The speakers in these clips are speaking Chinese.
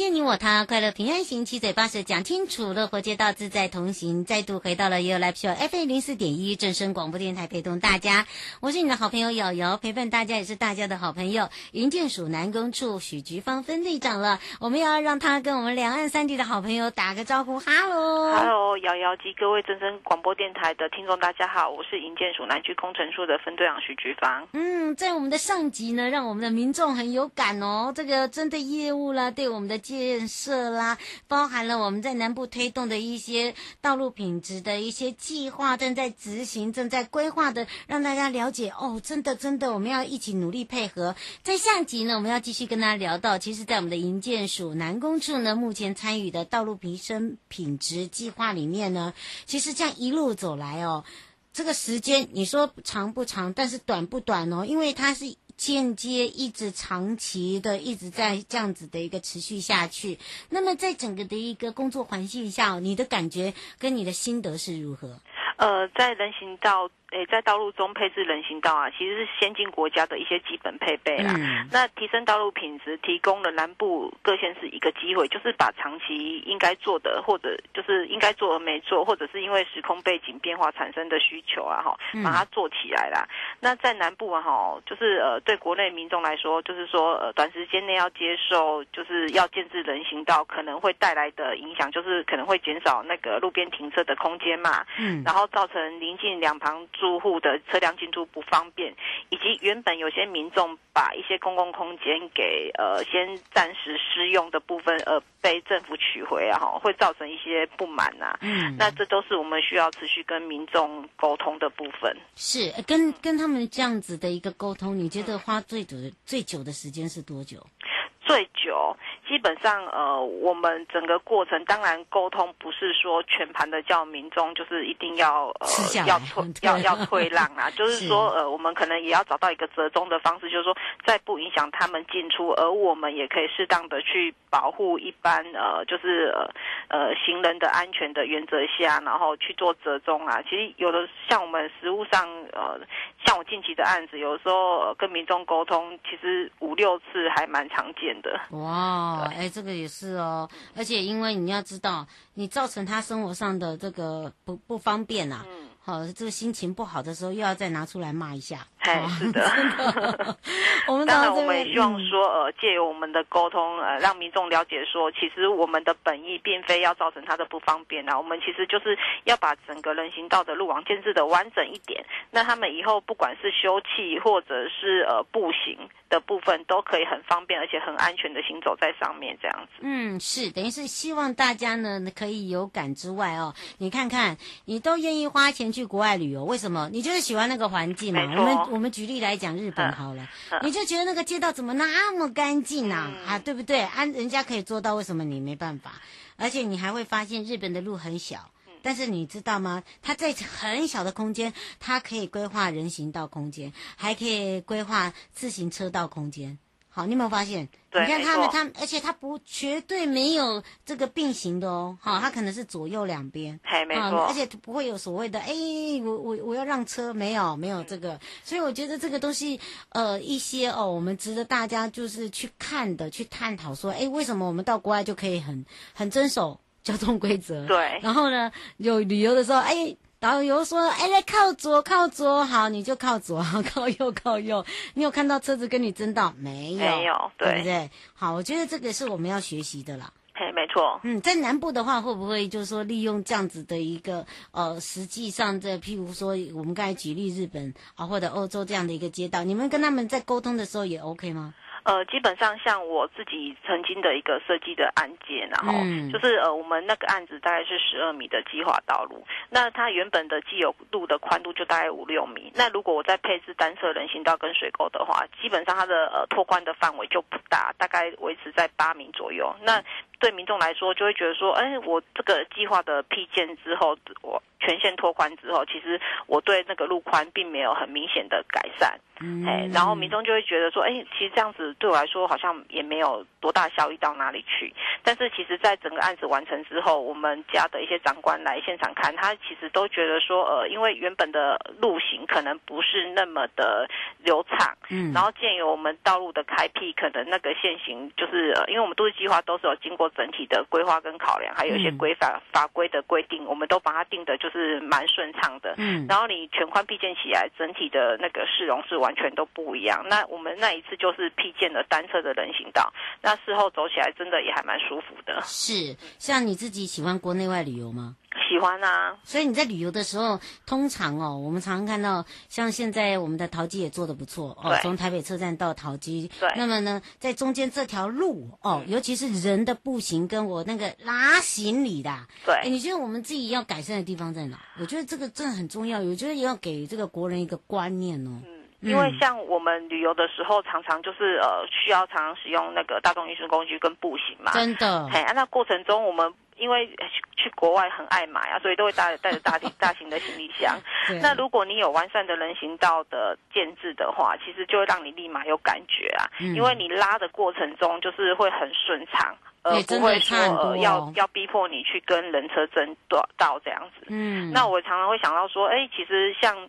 迎接你我他，快乐平安行，七嘴八舌讲清楚，乐活街道自在同行。再度回到了 YOYO Live Show FM 零四点一正声广播电台，陪同大家。我是你的好朋友瑶瑶，陪伴大家也是大家的好朋友。营建署南工处许菊芳分队长了，我们要让他跟我们两岸三地的好朋友打个招呼。哈喽，哈喽，瑶瑶及各位正声广播电台的听众，大家好，我是营建署南区工程处的分队长许菊芳。嗯，在我们的上级呢，让我们的民众很有感哦。这个针对业务啦，对我们的建设啦，包含了我们在南部推动的一些道路品质的一些计划，正在执行、正在规划的，让大家了解哦。真的，真的，我们要一起努力配合。在下集呢，我们要继续跟大家聊到，其实，在我们的营建署南工处呢，目前参与的道路提升品质计划里面呢，其实这样一路走来哦，这个时间你说长不长，但是短不短哦，因为它是。间接一直长期的一直在这样子的一个持续下去，那么在整个的一个工作环境下，你的感觉跟你的心得是如何？呃，在人行道。诶，在道路中配置人行道啊，其实是先进国家的一些基本配备啦。嗯、那提升道路品质，提供了南部各县市一个机会，就是把长期应该做的，或者就是应该做而没做，或者是因为时空背景变化产生的需求啊，哈，把它做起来啦。嗯、那在南部啊，哈，就是呃，对国内民众来说，就是说呃，短时间内要接受，就是要建置人行道，可能会带来的影响，就是可能会减少那个路边停车的空间嘛。嗯。然后造成临近两旁。住户的车辆进出不方便，以及原本有些民众把一些公共空间给呃先暂时施用的部分，呃被政府取回啊，哈，会造成一些不满呐、啊。嗯，那这都是我们需要持续跟民众沟通的部分。是跟跟他们这样子的一个沟通，你觉得花最久最久的时间是多久？最久。基本上，呃，我们整个过程当然沟通不是说全盘的叫民众就是一定要呃要 退要要退让啊，就是说呃，我们可能也要找到一个折中的方式，就是说在不影响他们进出，而我们也可以适当的去保护一般呃就是呃呃行人的安全的原则下，然后去做折中啊。其实有的像我们实务上呃，像我近期的案子，有时候、呃、跟民众沟通，其实五六次还蛮常见的。哇。哎，这个也是哦，而且因为你要知道，你造成他生活上的这个不不方便呐、啊，嗯，好，这个心情不好的时候，又要再拿出来骂一下，哎，是的，我们当然我们也希望说，呃，借由我们的沟通，呃，让民众了解说，其实我们的本意并非要造成他的不方便啊，我们其实就是要把整个人行道的路网建设的完整一点，那他们以后不管是休憩或者是呃步行的部分，都可以很方便而且很安全的行走在上。面这样子，嗯，是等于是希望大家呢可以有感之外哦，你看看你都愿意花钱去国外旅游，为什么？你就是喜欢那个环境嘛。我们我们举例来讲，日本好了，你就觉得那个街道怎么那么干净啊？啊，对不对？啊，人家可以做到，为什么你没办法？而且你还会发现日本的路很小，但是你知道吗？它在很小的空间，它可以规划人行道空间，还可以规划自行车道空间。好，你有没有发现？对，你看他们，他们，而且他不绝对没有这个并行的哦。好，他可能是左右两边，嘿，没错。而且不会有所谓的，哎，我我我要让车，没有没有这个。所以我觉得这个东西，呃，一些哦，我们值得大家就是去看的，去探讨说，哎，为什么我们到国外就可以很很遵守交通规则？对。然后呢，有旅游的时候，哎。导游说：“哎，来靠左，靠左，好，你就靠左，靠右，靠右。你有看到车子跟你争道没有？没有，对，对不对？好，我觉得这个是我们要学习的啦。嘿，没错。嗯，在南部的话，会不会就是说利用这样子的一个呃，实际上的，譬如说我们刚才举例日本啊，或者欧洲这样的一个街道，你们跟他们在沟通的时候也 OK 吗？”呃，基本上像我自己曾经的一个设计的案件，然后就是呃，我们那个案子大概是十二米的计划道路，那它原本的既有路的宽度就大概五六米，那如果我再配置单侧人行道跟水沟的话，基本上它的呃拓宽的范围就不大，大概维持在八米左右。那对民众来说，就会觉得说，哎，我这个计划的批建之后，我全线拓宽之后，其实我对那个路宽并没有很明显的改善。嗯，哎，然后民众就会觉得说，哎，其实这样子对我来说好像也没有多大效益到哪里去。但是其实，在整个案子完成之后，我们家的一些长官来现场看，他其实都觉得说，呃，因为原本的路型可能不是那么的流畅，嗯，然后鉴于我们道路的开辟，可能那个线型就是，呃，因为我们都市计划都是有经过整体的规划跟考量，还有一些规范法规的规定，我们都把它定的就是蛮顺畅的，嗯，然后你全宽辟建起来，整体的那个市容是完。完全都不一样。那我们那一次就是辟建了单车的人行道，那事后走起来真的也还蛮舒服的。是，像你自己喜欢国内外旅游吗？喜欢啊。所以你在旅游的时候，通常哦，我们常常看到，像现在我们的桃机也做的不错哦，从台北车站到桃机。对。那么呢，在中间这条路哦，尤其是人的步行跟我那个拉行李的，对。哎，你觉得我们自己要改善的地方在哪？我觉得这个真的很重要，我觉得也要给这个国人一个观念哦。嗯因为像我们旅游的时候，常常就是呃需要常常使用那个大众运输工具跟步行嘛。真的。嘿，啊，那过程中我们因为去国外很爱买啊，所以都会带带着大大型的行李箱。那如果你有完善的人行道的建制的话，其实就会让你立马有感觉啊。嗯。因为你拉的过程中就是会很顺畅，呃，不会说呃要要逼迫你去跟人车争道这样子。嗯。那我常常会想到说，哎，其实像。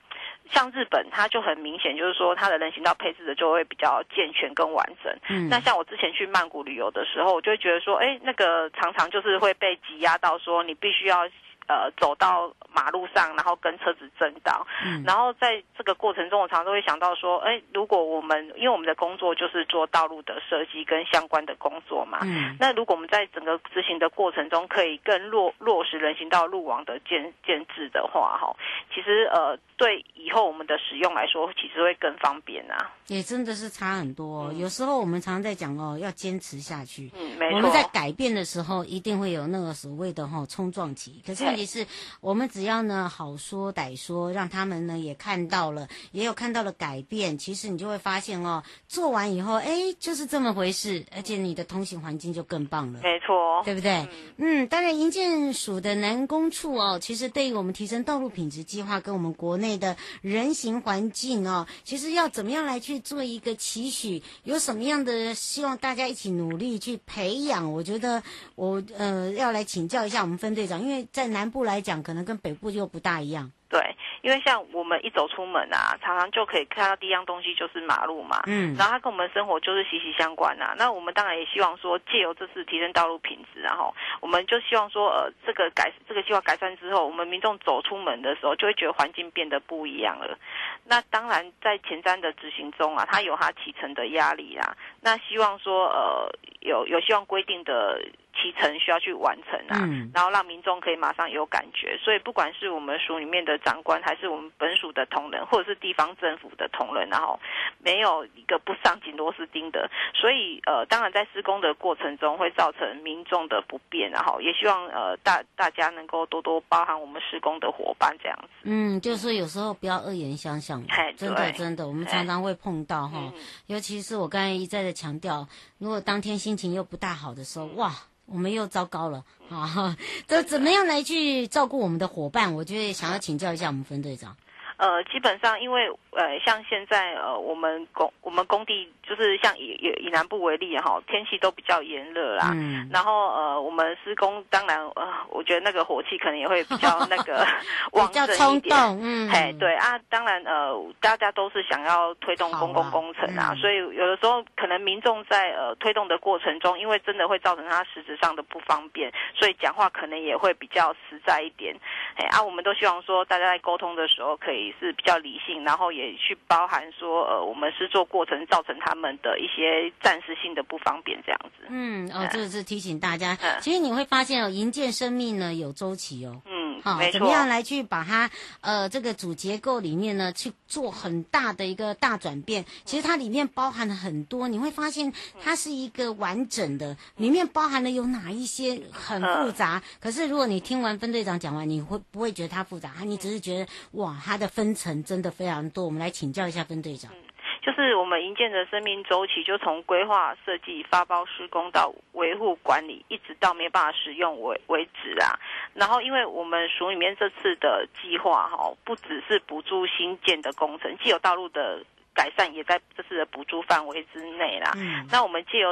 像日本，它就很明显，就是说它的人行道配置的就会比较健全跟完整。嗯，那像我之前去曼谷旅游的时候，我就会觉得说，哎，那个常常就是会被挤压到，说你必须要。呃，走到马路上，然后跟车子争道，嗯，然后在这个过程中，我常常都会想到说，哎，如果我们因为我们的工作就是做道路的设计跟相关的工作嘛，嗯，那如果我们在整个执行的过程中，可以更落落实人行道路网的建建制的话，哈，其实呃，对以后我们的使用来说，其实会更方便啊。也真的是差很多，嗯，有时候我们常常在讲哦，要坚持下去。嗯，没错。我们在改变的时候，一定会有那个所谓的哈冲撞期，可是。也是，我们只要呢好说歹说，让他们呢也看到了，也有看到了改变。其实你就会发现哦，做完以后，哎，就是这么回事，而且你的通行环境就更棒了。没错，对不对？嗯，当然，营建署的南工处哦，其实对于我们提升道路品质计划跟我们国内的人行环境哦，其实要怎么样来去做一个期许，有什么样的希望大家一起努力去培养？我觉得我呃要来请教一下我们分队长，因为在南。部来讲，可能跟北部又不大一样。对，因为像我们一走出门啊，常常就可以看到第一样东西就是马路嘛。嗯，然后它跟我们生活就是息息相关啊。那我们当然也希望说，借由这次提升道路品质，然后我们就希望说，呃，这个改这个计划改善之后，我们民众走出门的时候，就会觉得环境变得不一样了。那当然，在前瞻的执行中啊，它有它启程的压力啊。那希望说，呃，有有希望规定的。提成需要去完成啊，嗯，然后让民众可以马上有感觉。所以不管是我们署里面的长官，还是我们本署的同仁，或者是地方政府的同仁，然后没有一个不上紧螺丝钉的。所以呃，当然在施工的过程中会造成民众的不便，然后也希望呃大大家能够多多包含我们施工的伙伴这样子。嗯，就是有时候不要恶言相向，真的真的，我们常常会碰到哈，嗯，尤其是我刚才一再的强调，如果当天心情又不大好的时候，哇。我们又糟糕了啊！这 怎么样来去照顾我们的伙伴？我觉得想要请教一下我们分队长。呃，基本上因为。呃，像现在呃，我们工我们工地就是像以以以南部为例哈，天气都比较炎热啦。嗯。然后呃，我们施工当然呃，我觉得那个火气可能也会比较那个 旺盛一点。比较冲动。嗯。哎，对啊，当然呃，大家都是想要推动公共工程啊，啊嗯、所以有的时候可能民众在呃推动的过程中，因为真的会造成他实质上的不方便，所以讲话可能也会比较实在一点。哎啊，我们都希望说大家在沟通的时候可以是比较理性，然后也。去包含说，呃，我们施作过程造成他们的一些暂时性的不方便，这样子。嗯，哦，这是提醒大家。嗯、其实你会发现哦，营建生命呢有周期哦。嗯，好、哦，怎么样来去把它呃这个主结构里面呢去做很大的一个大转变？其实它里面包含了很多，你会发现它是一个完整的，里面包含了有哪一些很复杂。嗯、可是如果你听完分队长讲完，你会不会觉得它复杂？你只是觉得哇，它的分层真的非常多。我们来请教一下分队长。嗯，就是我们营建的生命周期，就从规划设计、发包施工到维护管理，一直到没有办法使用为为止啊。然后，因为我们署里面这次的计划哈，不只是补助新建的工程，既有道路的改善也在这次的补助范围之内啦。嗯，那我们借由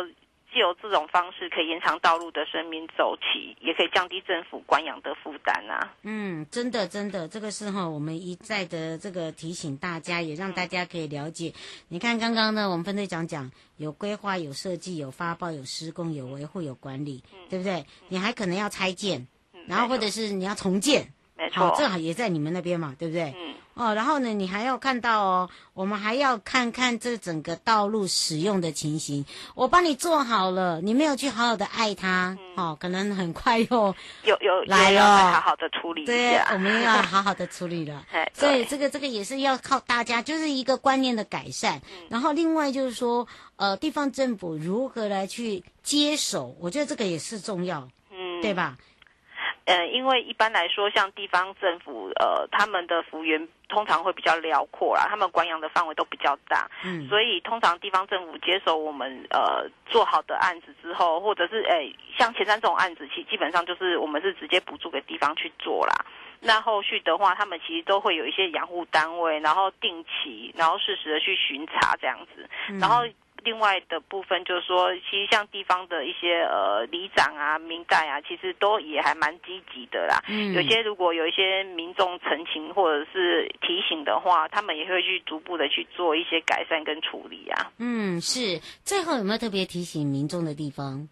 借由这种方式，可以延长道路的生命周期，也可以降低政府管养的负担啊。嗯，真的真的，这个是哈，我们一再的这个提醒大家，也让大家可以了解。嗯、你看刚刚呢，我们分队长讲有规划、有设计、有发包、有施工、有维护、有管理，嗯、对不对？你还可能要拆建，嗯、然后或者是你要重建，没错，正好也在你们那边嘛，对不对？嗯。哦，然后呢，你还要看到哦，我们还要看看这整个道路使用的情形。我帮你做好了，你没有去好好的爱它，嗯、哦，可能很快又 又又来了，好好的处理。对，我们要好好的处理了。所以这个这个也是要靠大家，就是一个观念的改善。嗯、然后另外就是说，呃，地方政府如何来去接手，我觉得这个也是重要，嗯，对吧？呃，因为一般来说，像地方政府，呃，他们的幅员通常会比较辽阔啦，他们管养的范围都比较大，嗯，所以通常地方政府接手我们呃做好的案子之后，或者是诶，像前三这种案子，其基本上就是我们是直接补助给地方去做啦。那后续的话，他们其实都会有一些养护单位，然后定期，然后适时的去巡查这样子，嗯、然后。另外的部分就是说，其实像地方的一些呃里长啊、民代啊，其实都也还蛮积极的啦。嗯，有些如果有一些民众澄清或者是提醒的话，他们也会去逐步的去做一些改善跟处理啊。嗯，是。最后有没有特别提醒民众的地方？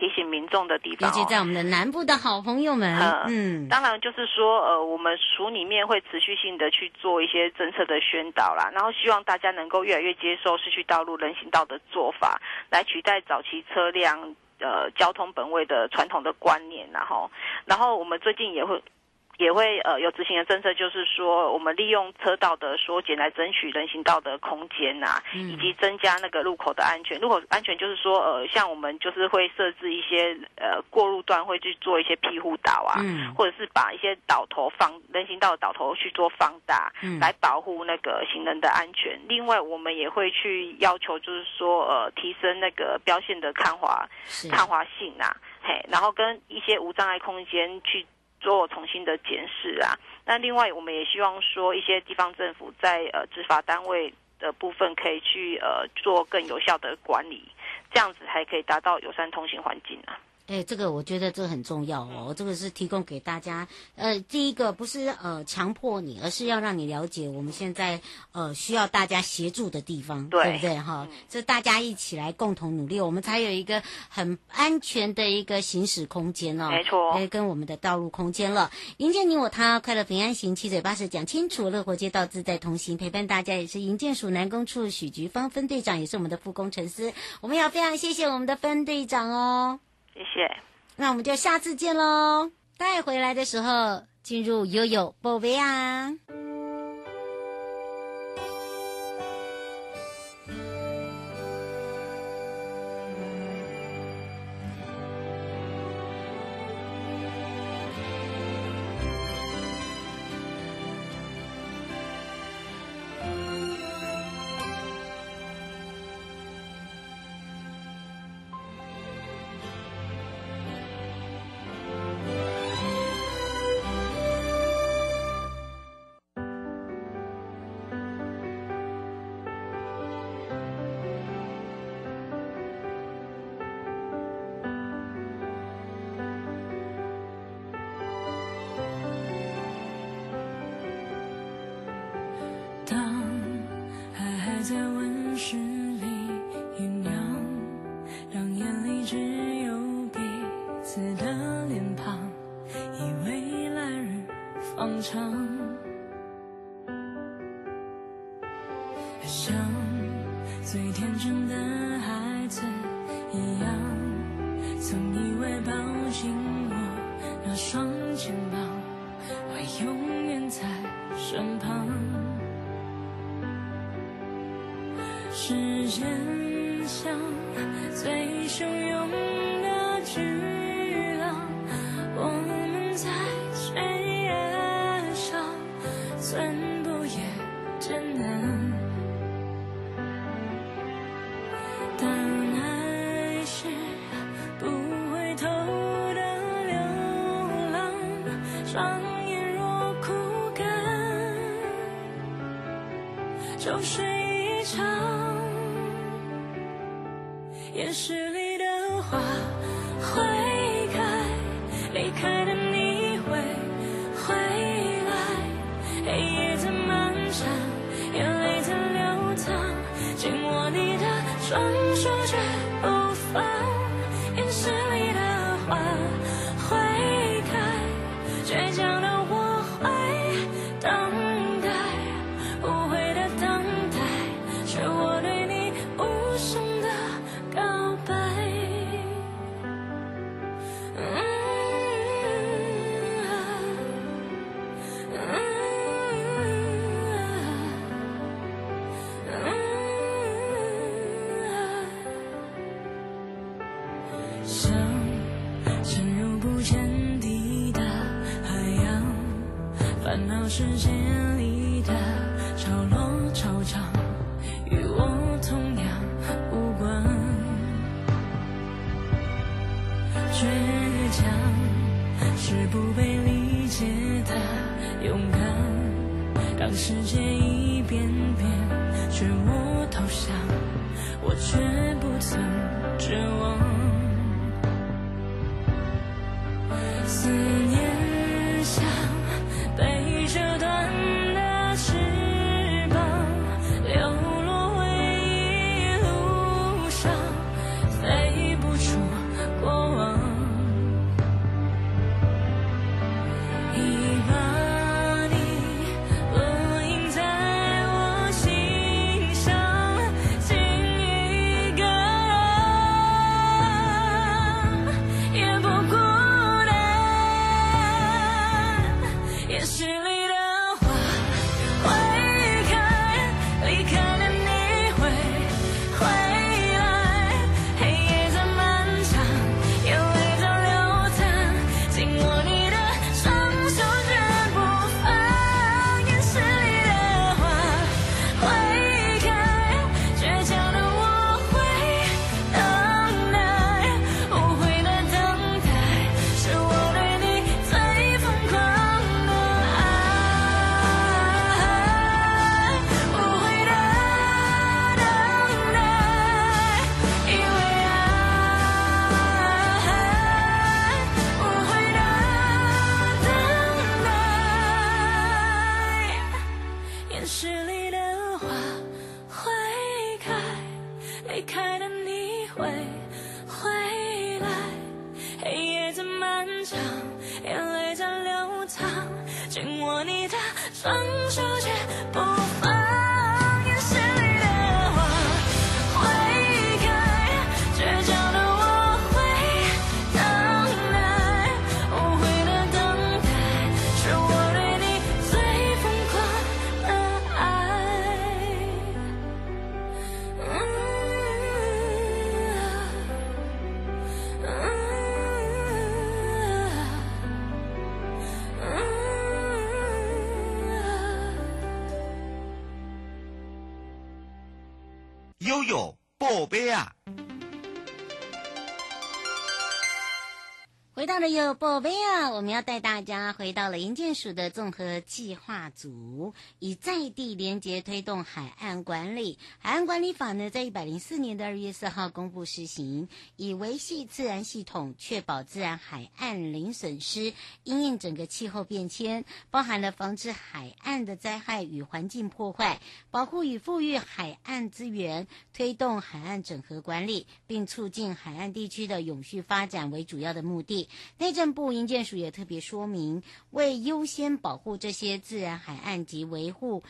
提醒民众的地方，尤其在我们的南部的好朋友们，嗯，嗯。当然就是说，呃，我们署里面会持续性的去做一些政策的宣导啦，然后希望大家能够越来越接受市区道路人行道的做法，来取代早期车辆呃交通本位的传统的观念，然后，然后我们最近也会。也会呃有执行的政策，就是说我们利用车道的缩减来争取人行道的空间呐、啊，以及增加那个路口的安全。路口安全就是说呃像我们就是会设置一些呃过路段会去做一些庇护岛啊，嗯、或者是把一些岛头放人行道的岛头去做放大，嗯、来保护那个行人的安全。另外我们也会去要求就是说呃提升那个标线的抗滑抗滑性啊，嘿，然后跟一些无障碍空间去。做重新的检视啊，那另外我们也希望说一些地方政府在呃执法单位的部分可以去呃做更有效的管理，这样子才可以达到友善通行环境啊。哎，这个我觉得这个很重要哦。这个是提供给大家，呃，第一个不是呃强迫你，而是要让你了解我们现在呃需要大家协助的地方，对，对不对哈？这、嗯、大家一起来共同努力，我们才有一个很安全的一个行驶空间哦。没错，哎，跟我们的道路空间了，迎接你我他，快乐平安行，七嘴八舌讲清楚，乐活街道自在同行，陪伴大家也是营建署南工处许菊芳分队长，也是我们的副工程师，我们要非常谢谢我们的分队长哦。谢谢，那我们就下次见喽。带回来的时候，进入悠悠宝贝啊。在温室里酝酿，让眼里只有彼此的脸庞，以为来日方长，像最天真的孩子一样，曾以为抱紧我那双。世间像最汹涌的巨浪，我们在悬崖上寸步也艰难。当爱是不回头的流浪，双眼若枯干。就是。电视里的花会开，离开的你会回来，黑夜再漫长，眼泪在流淌，紧握你的双手绝不放，当世界一遍遍劝我投降，我却不曾绝望。思宝贝啊！回到了有宝贝啊！我们要带大家回到了营建署的综合计划组，以在地连结推动海岸管理。海岸管理法呢，在一百零四年的二月四号公布施行，以维系自然系统，确保自然海岸零损失，因应整个气候变迁，包含了防止海岸的灾害与环境破坏，保护与富裕海岸资源，推动海岸整合管理，并促进海岸地区的永续发展为主要的目的。内政部营建署也特别说明，为优先保护这些自然海岸及维护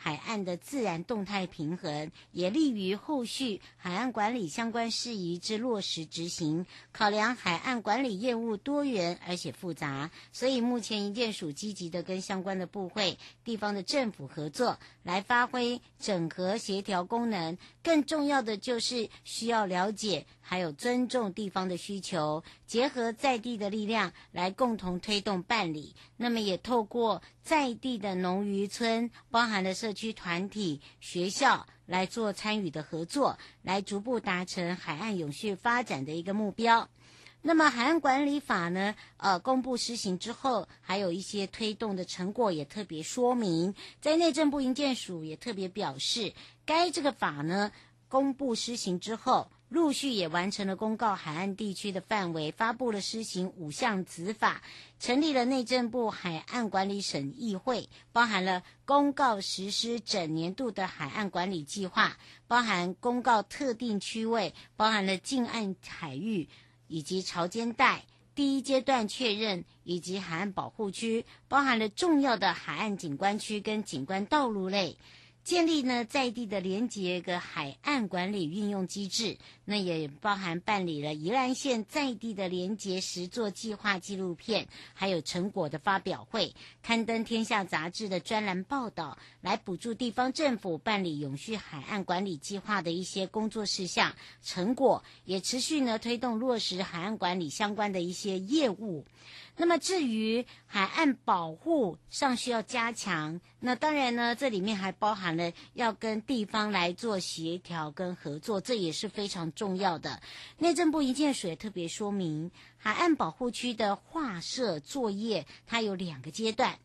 海岸的自然动态平衡，也利于后续海岸管理相关事宜之落实执行。考量海岸管理业务多元而且复杂，所以目前营建署积极的跟相关的部会、地方的政府合作，来发挥整合协调功能。更重要的就是需要了解，还有尊重地方的需求，结合在地的力量来共同推动办理。那么也透过在地的农渔村，包含了社区团体、学校来做参与的合作，来逐步达成海岸永续发展的一个目标。那么海岸管理法呢，呃，公布施行之后，还有一些推动的成果也特别说明，在内政部营建署也特别表示，该这个法呢公布施行之后。陆续也完成了公告海岸地区的范围，发布了施行五项子法，成立了内政部海岸管理审议会，包含了公告实施整年度的海岸管理计划，包含公告特定区位，包含了近岸海域以及潮间带，第一阶段确认以及海岸保护区，包含了重要的海岸景观区跟景观道路类。建立呢在地的连接跟海岸管理运用机制，那也包含办理了宜兰县在地的连结实作计划纪录片，还有成果的发表会，刊登天下杂志的专栏报道，来补助地方政府办理永续海岸管理计划的一些工作事项成果，也持续呢推动落实海岸管理相关的一些业务。那么至于海岸保护尚需要加强，那当然呢，这里面还包含了要跟地方来做协调跟合作，这也是非常重要的。内政部营建署也特别说明，海岸保护区的划设作业它有两个阶段。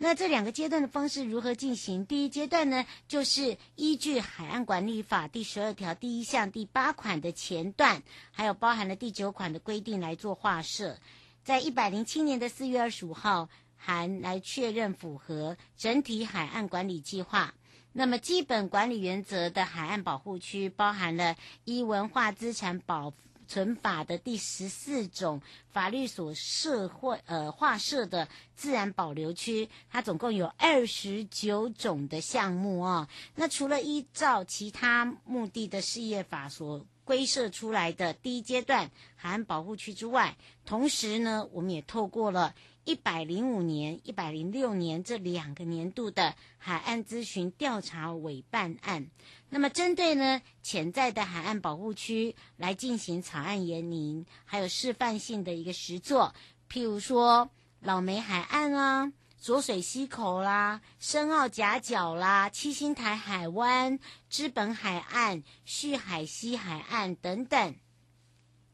那这两个阶段的方式如何进行？第一阶段呢，就是依据《海岸管理法》第十二条第一项第八款的前段，还有包含了第九款的规定来做划设。在一百零七年的四月二十五号，函来确认符合整体海岸管理计划。那么基本管理原则的海岸保护区，包含了依文化资产保存法的第十四种法律所设或呃划设的自然保留区，它总共有二十九种的项目啊、哦。那除了依照其他目的的事业法所规设出来的第一阶段海岸保护区之外，同时呢，我们也透过了一百零五年、一百零六年这两个年度的海岸咨询调查委办案，那么针对呢潜在的海岸保护区来进行草案研拟，还有示范性的一个实作，譬如说老梅海岸啊。浊水溪口啦，深澳夹角啦，七星台海湾、知本海岸、旭海西海岸等等。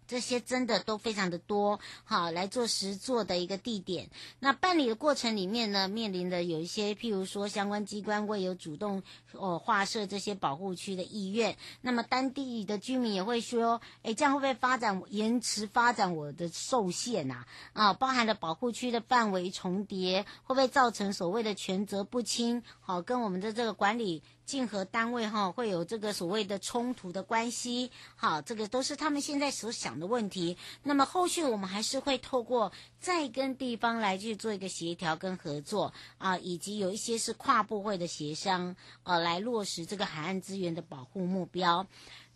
这些真的都非常的多，好来做实做的一个地点。那办理的过程里面呢，面临的有一些，譬如说相关机关会有主动哦划设这些保护区的意愿，那么当地的居民也会说，诶，这样会不会发展延迟发展我的受限呐？啊，包含了保护区的范围重叠，会不会造成所谓的权责不清？好，跟我们的这个管理。竞合单位哈会有这个所谓的冲突的关系，好，这个都是他们现在所想的问题。那么后续我们还是会透过再跟地方来去做一个协调跟合作啊，以及有一些是跨部会的协商，呃，来落实这个海岸资源的保护目标。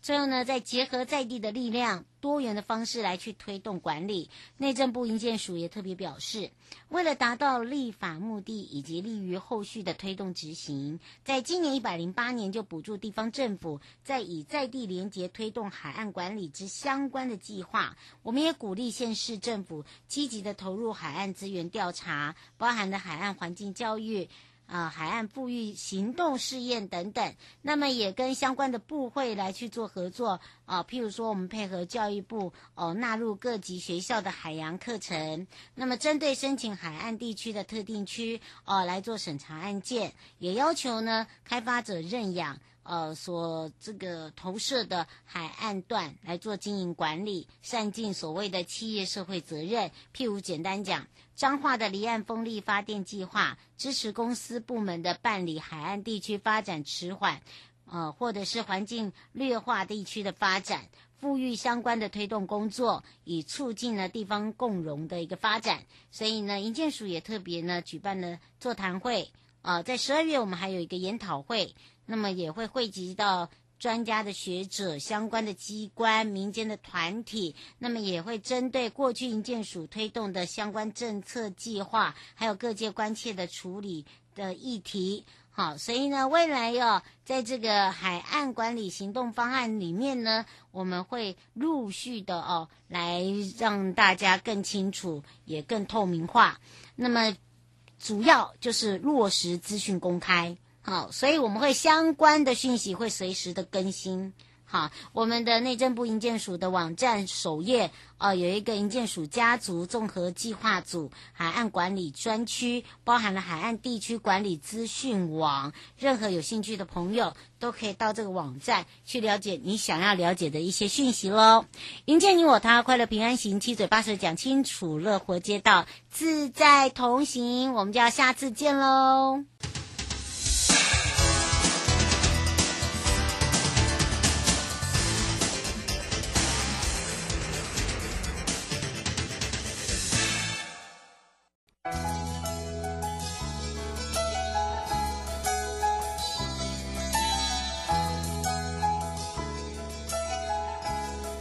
最后呢，再结合在地的力量，多元的方式来去推动管理。内政部营建署也特别表示，为了达到立法目的以及利于后续的推动执行，在今年一百零八年就补助地方政府在以在地连结推动海岸管理之相关的计划。我们也鼓励县市政府积极的投入海岸资源调查，包含了海岸环境教育。啊，海岸复育行动试验等等，那么也跟相关的部会来去做合作啊，譬如说我们配合教育部哦，纳入各级学校的海洋课程，那么针对申请海岸地区的特定区哦来做审查案件，也要求呢开发者认养。呃，所这个投射的海岸段来做经营管理，善尽所谓的企业社会责任。譬如简单讲，彰化的离岸风力发电计划，支持公司部门的办理海岸地区发展迟缓，呃，或者是环境劣化地区的发展，富裕相关的推动工作，以促进了地方共荣的一个发展。所以呢，银建署也特别呢举办了座谈会。啊、呃，在十二月我们还有一个研讨会。那么也会汇集到专家的学者、相关的机关、民间的团体，那么也会针对过去营建署推动的相关政策计划，还有各界关切的处理的议题。好，所以呢，未来要、哦、在这个海岸管理行动方案里面呢，我们会陆续的哦，来让大家更清楚，也更透明化。那么主要就是落实资讯公开。好，所以我们会相关的讯息会随时的更新。好，我们的内政部营建署的网站首页，呃，有一个营建署家族综合计划组海岸管理专区，包含了海岸地区管理资讯网。任何有兴趣的朋友都可以到这个网站去了解你想要了解的一些讯息喽。营建你我他，快乐平安行，七嘴八舌讲清楚，乐活街道自在同行。我们就要下次见喽。